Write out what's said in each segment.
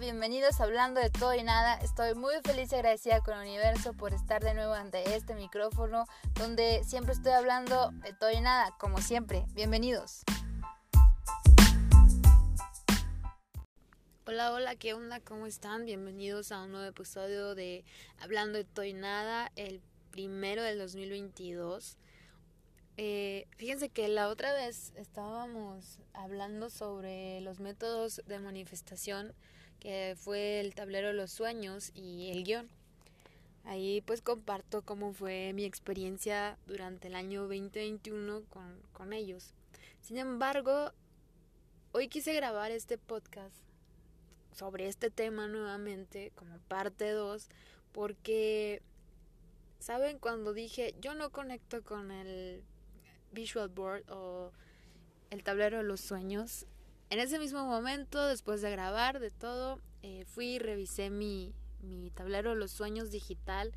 Bienvenidos a Hablando de Todo y Nada. Estoy muy feliz y agradecida con el universo por estar de nuevo ante este micrófono donde siempre estoy hablando de todo y nada, como siempre. Bienvenidos. Hola, hola, ¿qué onda? ¿Cómo están? Bienvenidos a un nuevo episodio de Hablando de Todo y Nada, el primero del 2022. Eh, fíjense que la otra vez estábamos hablando sobre los métodos de manifestación, que fue el tablero de los sueños y el guion. Ahí pues comparto cómo fue mi experiencia durante el año 2021 con, con ellos. Sin embargo, hoy quise grabar este podcast sobre este tema nuevamente como parte 2 porque, ¿saben? Cuando dije yo no conecto con el visual board o el tablero de los sueños. En ese mismo momento, después de grabar de todo, eh, fui y revisé mi, mi tablero los sueños digital.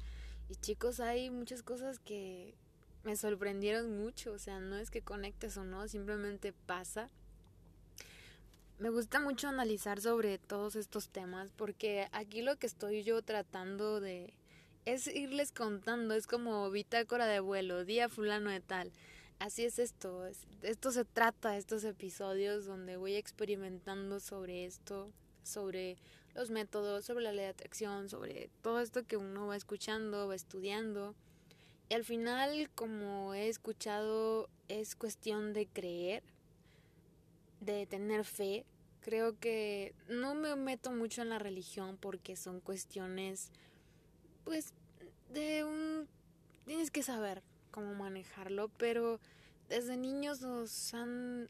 Y chicos, hay muchas cosas que me sorprendieron mucho. O sea, no es que conectes o no, simplemente pasa. Me gusta mucho analizar sobre todos estos temas porque aquí lo que estoy yo tratando de es irles contando, es como bitácora de vuelo, día fulano de tal así es esto, esto se trata, estos episodios donde voy experimentando sobre esto, sobre los métodos, sobre la ley de atracción, sobre todo esto que uno va escuchando, va estudiando. Y al final, como he escuchado, es cuestión de creer, de tener fe. Creo que no me meto mucho en la religión porque son cuestiones, pues, de un... Tienes que saber, cómo manejarlo, pero desde niños nos han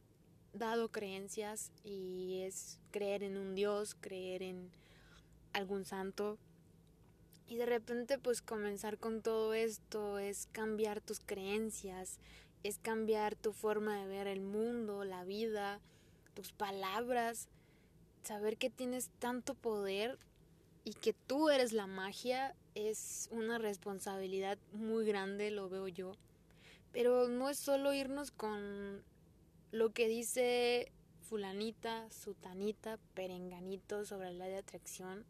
dado creencias y es creer en un Dios, creer en algún santo. Y de repente pues comenzar con todo esto es cambiar tus creencias, es cambiar tu forma de ver el mundo, la vida, tus palabras, saber que tienes tanto poder y que tú eres la magia es una responsabilidad muy grande, lo veo yo. Pero no es solo irnos con lo que dice fulanita, sutanita, perenganito sobre la ley de atracción.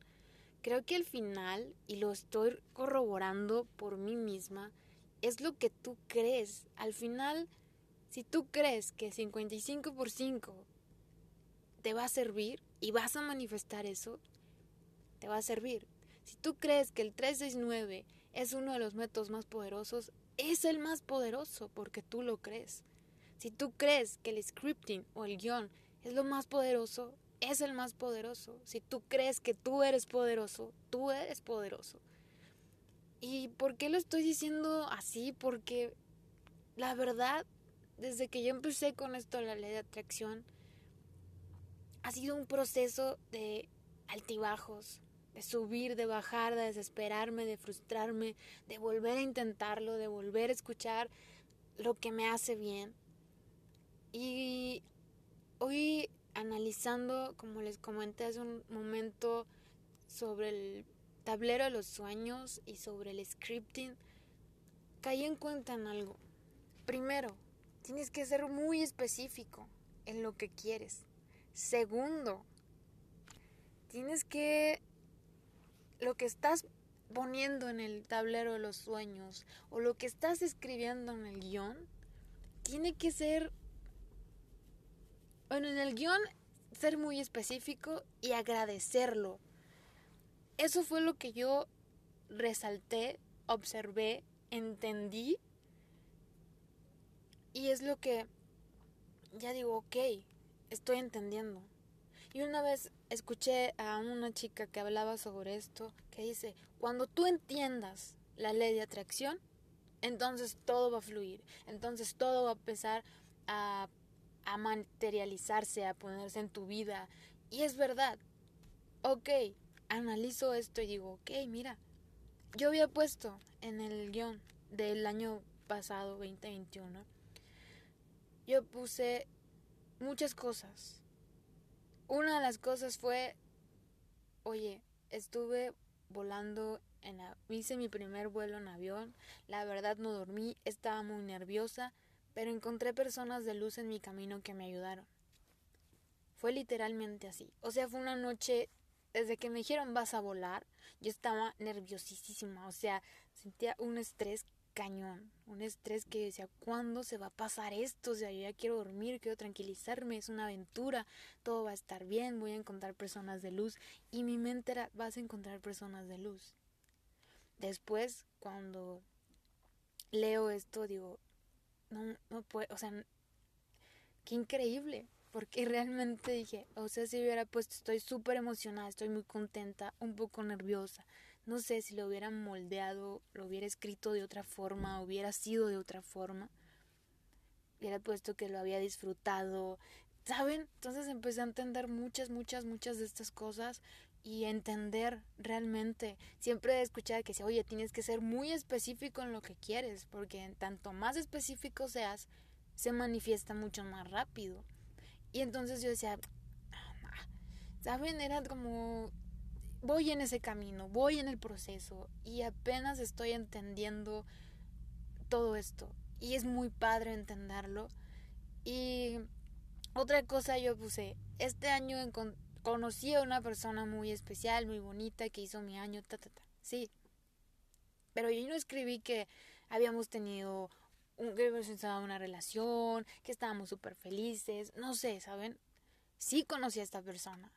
Creo que al final, y lo estoy corroborando por mí misma, es lo que tú crees. Al final, si tú crees que 55 por 5 te va a servir y vas a manifestar eso, te va a servir. Si tú crees que el 369 es uno de los métodos más poderosos, es el más poderoso porque tú lo crees. Si tú crees que el scripting o el guion es lo más poderoso, es el más poderoso. Si tú crees que tú eres poderoso, tú eres poderoso. ¿Y por qué lo estoy diciendo así? Porque la verdad, desde que yo empecé con esto la ley de atracción, ha sido un proceso de altibajos, de subir, de bajar, de desesperarme, de frustrarme, de volver a intentarlo, de volver a escuchar lo que me hace bien. Y hoy analizando, como les comenté hace un momento, sobre el tablero de los sueños y sobre el scripting, caí en cuenta en algo. Primero, tienes que ser muy específico en lo que quieres. Segundo, tienes que lo que estás poniendo en el tablero de los sueños o lo que estás escribiendo en el guion tiene que ser, bueno, en el guion ser muy específico y agradecerlo. Eso fue lo que yo resalté, observé, entendí y es lo que ya digo, ok, estoy entendiendo. Y una vez escuché a una chica que hablaba sobre esto, que dice, cuando tú entiendas la ley de atracción, entonces todo va a fluir, entonces todo va a empezar a, a materializarse, a ponerse en tu vida. Y es verdad, ok, analizo esto y digo, ok, mira, yo había puesto en el guion del año pasado, 2021, yo puse muchas cosas una de las cosas fue, oye, estuve volando en hice mi primer vuelo en avión, la verdad no dormí, estaba muy nerviosa, pero encontré personas de luz en mi camino que me ayudaron. Fue literalmente así. O sea, fue una noche desde que me dijeron vas a volar, yo estaba nerviosísima, o sea, sentía un estrés cañón, un estrés que decía, ¿cuándo se va a pasar esto? O sea, yo ya quiero dormir, quiero tranquilizarme, es una aventura, todo va a estar bien, voy a encontrar personas de luz y mi mente era, vas a encontrar personas de luz. Después, cuando leo esto, digo, no, no puede, o sea, qué increíble, porque realmente dije, o sea, si hubiera puesto, estoy súper emocionada, estoy muy contenta, un poco nerviosa, no sé si lo hubiera moldeado, lo hubiera escrito de otra forma, hubiera sido de otra forma, hubiera puesto que lo había disfrutado, ¿saben? Entonces empecé a entender muchas, muchas, muchas de estas cosas y entender realmente. Siempre he escuchado que decía, oye, tienes que ser muy específico en lo que quieres, porque en tanto más específico seas, se manifiesta mucho más rápido. Y entonces yo decía, ah, ¿saben? Era como, voy en ese camino, voy en el proceso y apenas estoy entendiendo todo esto. Y es muy padre entenderlo. Y otra cosa yo puse, este año conocí a una persona muy especial, muy bonita, que hizo mi año, ta, ta, ta. Sí. Pero yo no escribí que habíamos tenido un, que habíamos una relación, que estábamos súper felices, no sé, ¿saben? Sí conocí a esta persona.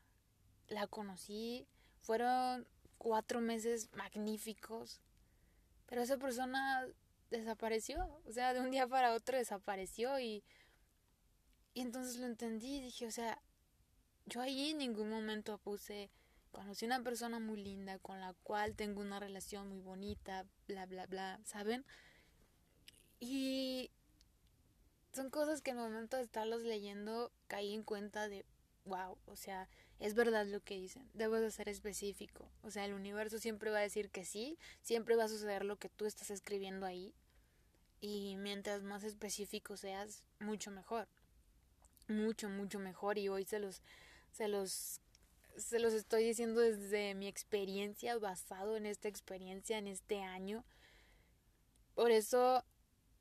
La conocí, fueron cuatro meses magníficos, pero esa persona desapareció, o sea, de un día para otro desapareció y, y entonces lo entendí dije, o sea, yo ahí en ningún momento puse, conocí una persona muy linda con la cual tengo una relación muy bonita, bla, bla, bla, ¿saben? Y son cosas que en el momento de estarlos leyendo caí en cuenta de, wow, o sea, es verdad lo que dicen, debo de ser específico, o sea, el universo siempre va a decir que sí, siempre va a suceder lo que tú estás escribiendo ahí, y mientras más específico seas, mucho mejor, mucho, mucho mejor, y hoy se los se los se los estoy diciendo desde mi experiencia, basado en esta experiencia, en este año. Por eso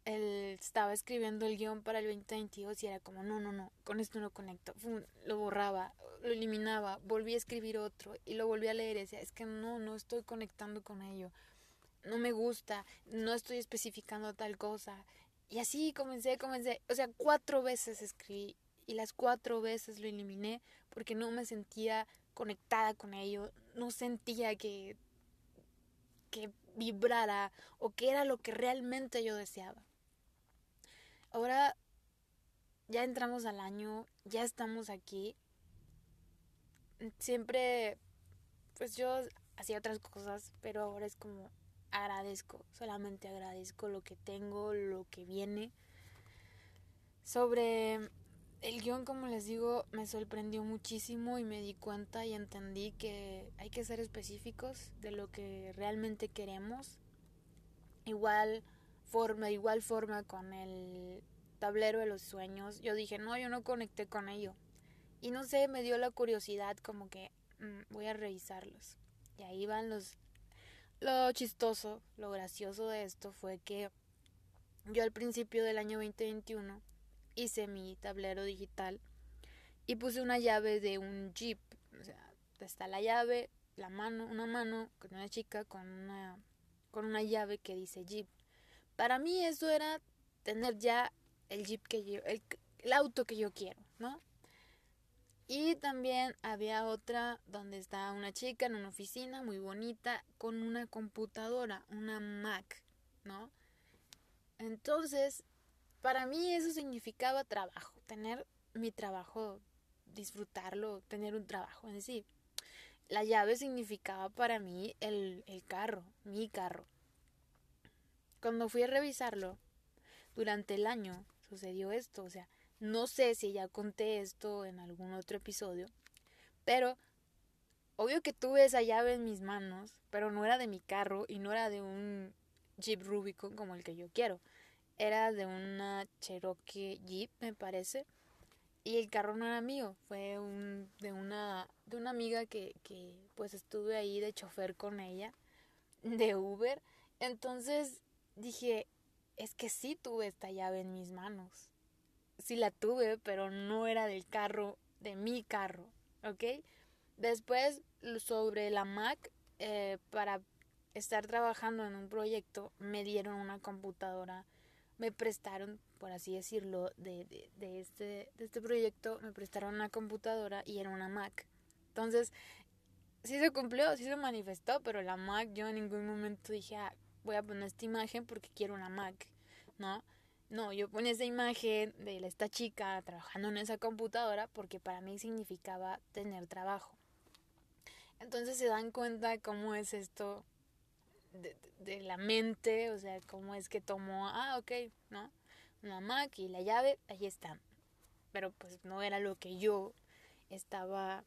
él estaba escribiendo el guion para el 2022 y era como, no, no, no, con esto no conecto. lo borraba, lo eliminaba, volví a escribir otro y lo volví a leer decía, es que no, no estoy conectando con ello. No me gusta, no estoy especificando tal cosa. Y así comencé, comencé, o sea, cuatro veces escribí y las cuatro veces lo eliminé porque no me sentía conectada con ello, no sentía que que vibrara o que era lo que realmente yo deseaba. Ahora ya entramos al año, ya estamos aquí. Siempre pues yo hacía otras cosas, pero ahora es como agradezco, solamente agradezco lo que tengo, lo que viene. Sobre el guion, como les digo, me sorprendió muchísimo y me di cuenta y entendí que hay que ser específicos de lo que realmente queremos. Igual forma, igual forma con el tablero de los sueños. Yo dije, no, yo no conecté con ello. Y no sé, me dio la curiosidad como que mm, voy a revisarlos. Y ahí van los... Lo chistoso, lo gracioso de esto fue que yo al principio del año 2021 hice mi tablero digital y puse una llave de un jeep. O sea, está la llave, la mano, una mano con una chica con una, con una llave que dice jeep. Para mí eso era tener ya el jeep que yo, el, auto que yo quiero, ¿no? Y también había otra donde está una chica en una oficina muy bonita con una computadora, una Mac, ¿no? Entonces para mí eso significaba trabajo, tener mi trabajo, disfrutarlo, tener un trabajo en sí. La llave significaba para mí el, el carro, mi carro. Cuando fui a revisarlo, durante el año sucedió esto, o sea, no sé si ya conté esto en algún otro episodio, pero obvio que tuve esa llave en mis manos, pero no era de mi carro y no era de un Jeep Rubicon como el que yo quiero era de una Cherokee Jeep, me parece. Y el carro no era mío, fue un, de, una, de una amiga que, que pues estuve ahí de chofer con ella, de Uber. Entonces dije, es que sí tuve esta llave en mis manos. Sí la tuve, pero no era del carro, de mi carro, ¿ok? Después, sobre la Mac, eh, para estar trabajando en un proyecto, me dieron una computadora, me prestaron, por así decirlo, de, de, de, este, de este proyecto, me prestaron una computadora y era una Mac. Entonces, sí se cumplió, sí se manifestó, pero la Mac yo en ningún momento dije, ah, voy a poner esta imagen porque quiero una Mac, ¿no? No, yo ponía esa imagen de esta chica trabajando en esa computadora porque para mí significaba tener trabajo. Entonces se dan cuenta cómo es esto de, la mente, o sea, cómo es que tomó, ah, ok, ¿no? Una Mac y la llave, ahí están. Pero pues no era lo que yo estaba,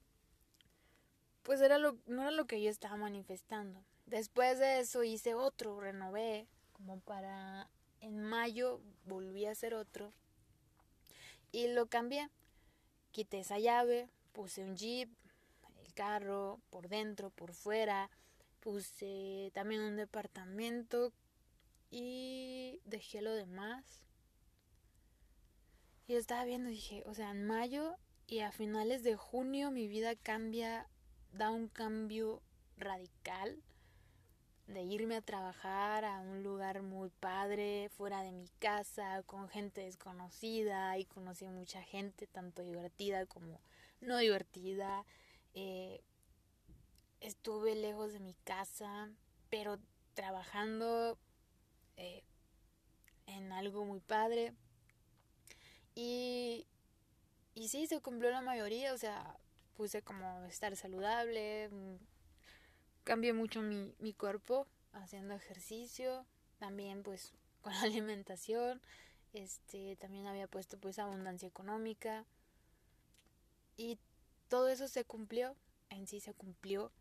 pues era lo, no era lo que yo estaba manifestando. Después de eso hice otro, renové, como para, en mayo volví a hacer otro y lo cambié. Quité esa llave, puse un jeep, el carro, por dentro, por fuera, puse también un departamento y dejé lo demás. Y estaba viendo dije, o sea, en mayo y a finales de junio mi vida cambia, da un cambio radical de irme a trabajar a un lugar muy padre, fuera de mi casa, con gente desconocida y conocí mucha gente, tanto divertida como no divertida. Eh, estuve lejos de mi casa, pero trabajando eh, en algo muy padre. Y, y sí, se cumplió la mayoría, o sea, puse como estar saludable, cambié mucho mi, mi cuerpo haciendo ejercicio, también pues con la alimentación, este, también había puesto pues abundancia económica y todo eso se cumplió, en sí se cumplió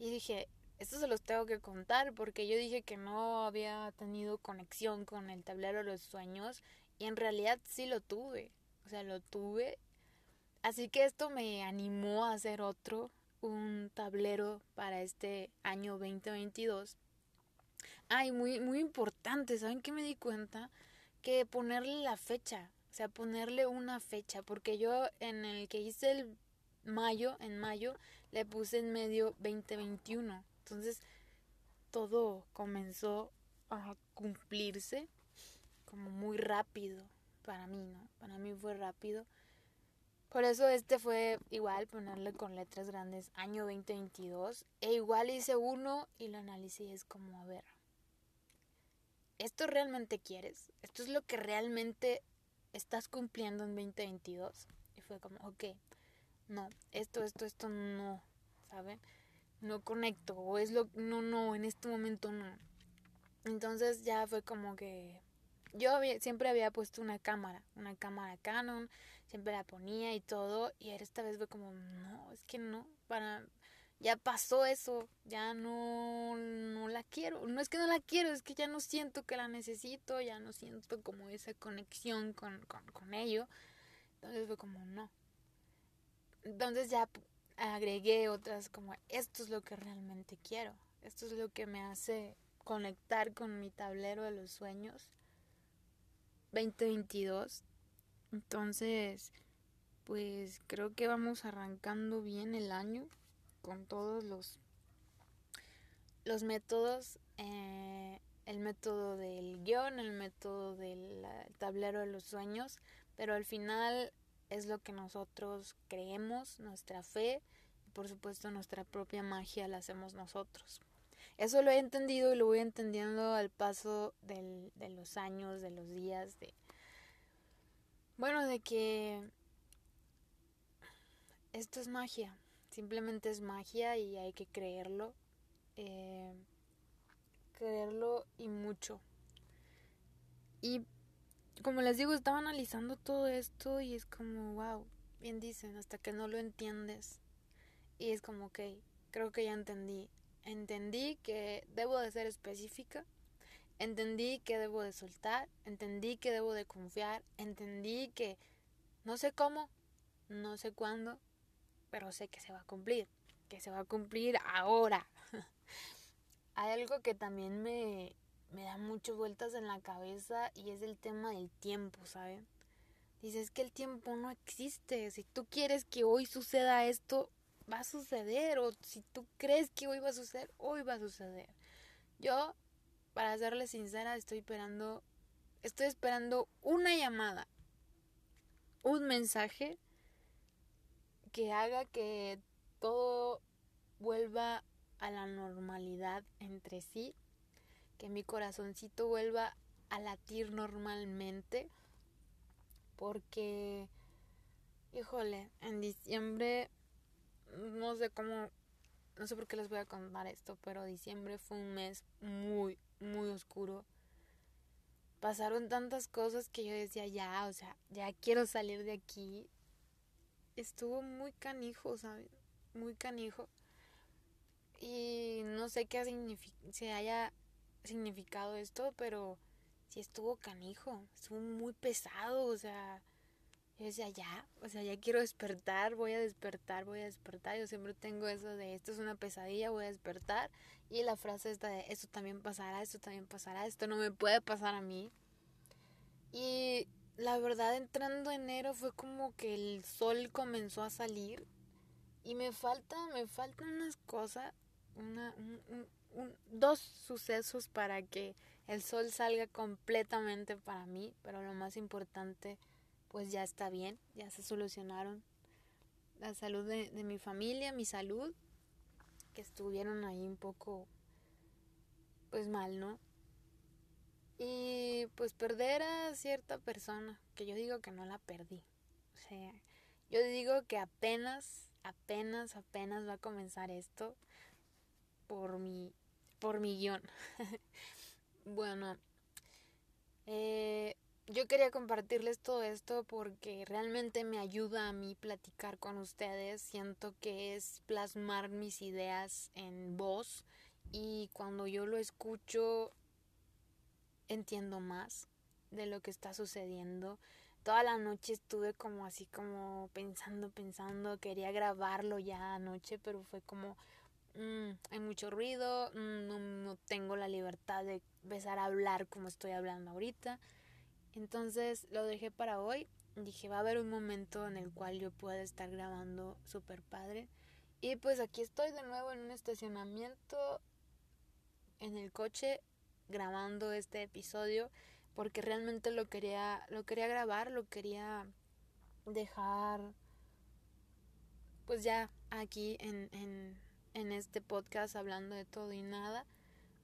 y dije, esto se los tengo que contar porque yo dije que no había tenido conexión con el tablero de los sueños y en realidad sí lo tuve. O sea, lo tuve. Así que esto me animó a hacer otro, un tablero para este año 2022. Ay, muy, muy importante, ¿saben qué me di cuenta? Que ponerle la fecha, o sea, ponerle una fecha, porque yo en el que hice el mayo, en mayo, le puse en medio 2021. Entonces, todo comenzó a cumplirse como muy rápido para mí, ¿no? Para mí fue rápido. Por eso este fue igual ponerle con letras grandes año 2022. E igual hice uno y lo analicé y es como, a ver, ¿esto realmente quieres? ¿Esto es lo que realmente estás cumpliendo en 2022? Y fue como, ok, no, esto, esto, esto no, ¿saben? No conecto, o es lo, no, no, en este momento no. Entonces ya fue como que yo siempre había puesto una cámara, una cámara Canon, siempre la ponía y todo, y esta vez fue como, no, es que no, para, ya pasó eso, ya no, no la quiero, no es que no la quiero, es que ya no siento que la necesito, ya no siento como esa conexión con, con, con ello, entonces fue como, no, entonces ya agregué otras como esto es lo que realmente quiero, esto es lo que me hace conectar con mi tablero de los sueños 2022. Entonces, pues creo que vamos arrancando bien el año con todos los los métodos eh, el método del guion, el método del tablero de los sueños, pero al final es lo que nosotros creemos, nuestra fe y por supuesto nuestra propia magia la hacemos nosotros. Eso lo he entendido y lo voy entendiendo al paso del, de los años, de los días, de... Bueno, de que esto es magia, simplemente es magia y hay que creerlo, eh, creerlo y mucho. Y como les digo, estaba analizando todo esto y es como, wow, bien dicen, hasta que no lo entiendes. Y es como, ok, creo que ya entendí. Entendí que debo de ser específica, entendí que debo de soltar, entendí que debo de confiar, entendí que no sé cómo, no sé cuándo, pero sé que se va a cumplir, que se va a cumplir ahora. Hay algo que también me, me da muchas vueltas en la cabeza y es el tema del tiempo, ¿saben? Dices que el tiempo no existe. Si tú quieres que hoy suceda esto, va a suceder o si tú crees que hoy va a suceder, hoy va a suceder. Yo, para serle sincera, estoy esperando, estoy esperando una llamada, un mensaje que haga que todo vuelva a la normalidad entre sí, que mi corazoncito vuelva a latir normalmente, porque, híjole, en diciembre, no sé cómo, no sé por qué les voy a contar esto, pero diciembre fue un mes muy, muy oscuro. Pasaron tantas cosas que yo decía, ya, o sea, ya quiero salir de aquí. Estuvo muy canijo, ¿sabes? Muy canijo. Y no sé qué se haya significado esto, pero sí estuvo canijo, estuvo muy pesado, o sea, yo decía, ya, o sea, ya quiero despertar, voy a despertar, voy a despertar. Yo siempre tengo eso de, esto es una pesadilla, voy a despertar. Y la frase esta de, esto también pasará, esto también pasará, esto no me puede pasar a mí. Y la verdad, entrando enero fue como que el sol comenzó a salir. Y me falta, me faltan unas cosas una, dos sucesos para que el sol salga completamente para mí, pero lo más importante, pues ya está bien, ya se solucionaron la salud de, mi familia, mi salud, que estuvieron ahí un poco, pues mal, ¿no? Y pues perder a cierta persona, que yo digo que no la perdí. O sea, yo digo que apenas, apenas, apenas va a comenzar esto por mi, por mi guion. bueno, eh, yo quería compartirles todo esto porque realmente me ayuda a mí platicar con ustedes. Siento que es plasmar mis ideas en voz y cuando yo lo escucho entiendo más de lo que está sucediendo. Toda la noche estuve como así como pensando, pensando, quería grabarlo ya anoche, pero fue como Mm, hay mucho ruido, mm, no, no, tengo la libertad de empezar a hablar como estoy hablando ahorita. Entonces lo dejé para hoy. Dije, va a haber un momento en el cual yo pueda estar grabando super padre. Y pues aquí estoy de nuevo en un estacionamiento en el coche grabando este episodio porque realmente lo quería lo quería grabar, lo quería dejar pues ya aquí en, en en este podcast hablando de todo y nada.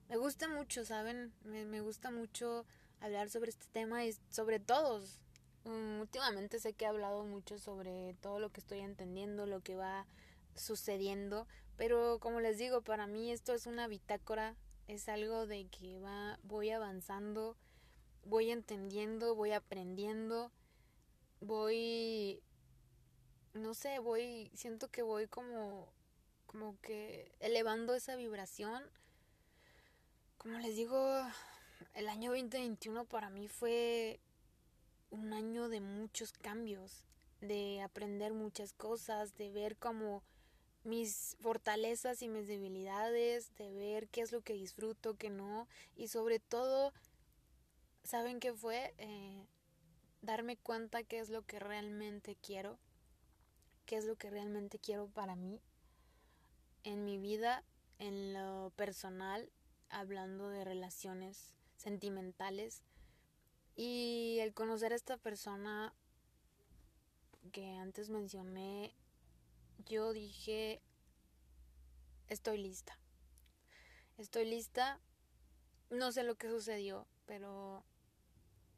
Me gusta mucho, ¿saben? Me, gusta mucho hablar sobre este tema y sobre todos. Mm, últimamente sé que he hablado mucho sobre todo lo que estoy entendiendo, lo que va sucediendo, pero como les digo, para mí esto es una bitácora, es algo de que va voy avanzando, voy entendiendo, voy aprendiendo, voy no sé, voy siento que voy como como que elevando esa vibración. Como les digo, el año 2021 para mí fue un año de muchos cambios, de aprender muchas cosas, de ver como mis fortalezas y mis debilidades, de ver qué es lo que disfruto, qué no, y sobre todo, ¿saben qué fue? Eh, darme cuenta qué es lo que realmente quiero, qué es lo que realmente quiero para mí en mi vida, en lo personal, hablando de relaciones sentimentales. Y el conocer a esta persona que antes mencioné, yo dije, estoy lista. Estoy lista. No sé lo que sucedió, pero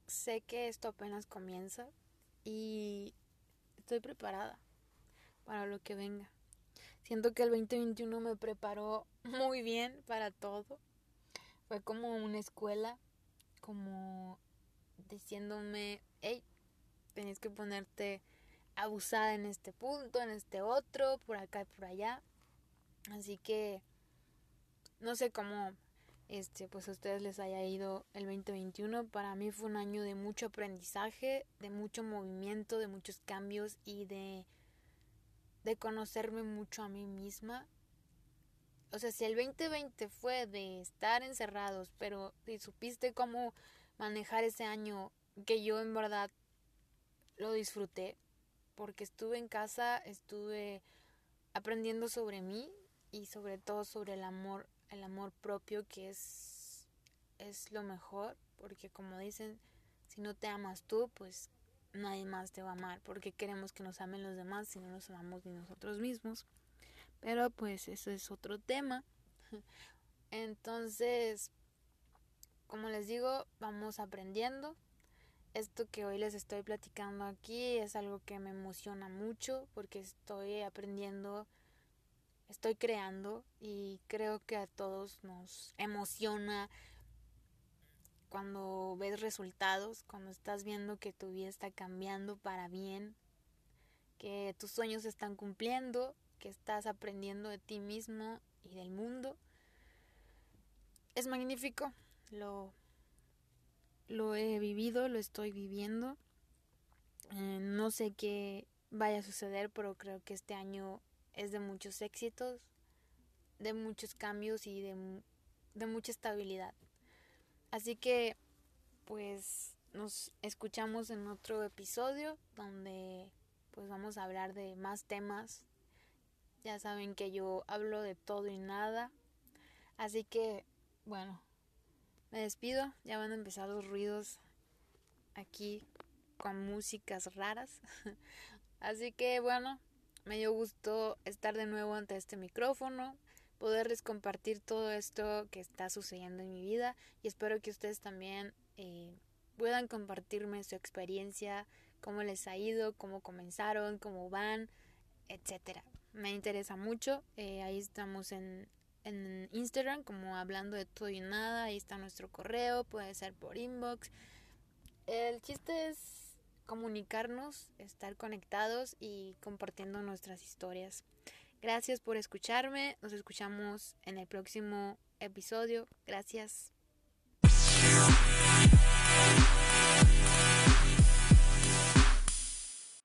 sé que esto apenas comienza y estoy preparada para lo que venga. Siento que el 2021 me preparó muy bien para todo. Fue como una escuela, como diciéndome, hey, tenés que ponerte abusada en este punto, en este otro, por acá y por allá. Así que no sé cómo este pues a ustedes les haya ido el 2021. Para mí fue un año de mucho aprendizaje, de mucho movimiento, de muchos cambios y de de conocerme mucho a mí misma. O sea, si el 2020 fue de estar encerrados, pero si supiste cómo manejar ese año, que yo en verdad lo disfruté, porque estuve en casa, estuve aprendiendo sobre mí y sobre todo sobre el amor, el amor propio que es, es lo mejor, porque como dicen, si no te amas tú, pues nadie más te va a amar, porque queremos que nos amen los demás si no nos amamos ni nosotros mismos. Pero pues eso es otro tema. Entonces, como les digo, vamos aprendiendo. Esto que hoy les estoy platicando aquí es algo que me emociona mucho porque estoy aprendiendo, estoy creando y creo que a todos nos emociona cuando ves resultados, cuando estás viendo que tu vida está cambiando para bien, que tus sueños se están cumpliendo, que estás aprendiendo de ti mismo y del mundo. Es magnífico, lo, lo he vivido, lo estoy viviendo. Eh, no sé qué vaya a suceder, pero creo que este año es de muchos éxitos, de muchos cambios y de, de mucha estabilidad. Así que, pues, nos escuchamos en otro episodio donde pues vamos a hablar de más temas. Ya saben que yo hablo de todo y nada. Así que, bueno, me despido. Ya van a empezar los ruidos aquí con músicas raras. Así que, bueno, me dio gusto estar de nuevo ante este micrófono poderles compartir todo esto que está sucediendo en mi vida y espero que ustedes también eh, puedan compartirme su experiencia, cómo les ha ido, cómo comenzaron, cómo van, etcétera. Me interesa mucho. Eh, ahí estamos en, en Instagram como hablando de todo y nada. Ahí está nuestro correo, puede ser por inbox. El chiste es comunicarnos, estar conectados y compartiendo nuestras historias. Gracias por escucharme. Nos escuchamos en el próximo episodio. Gracias.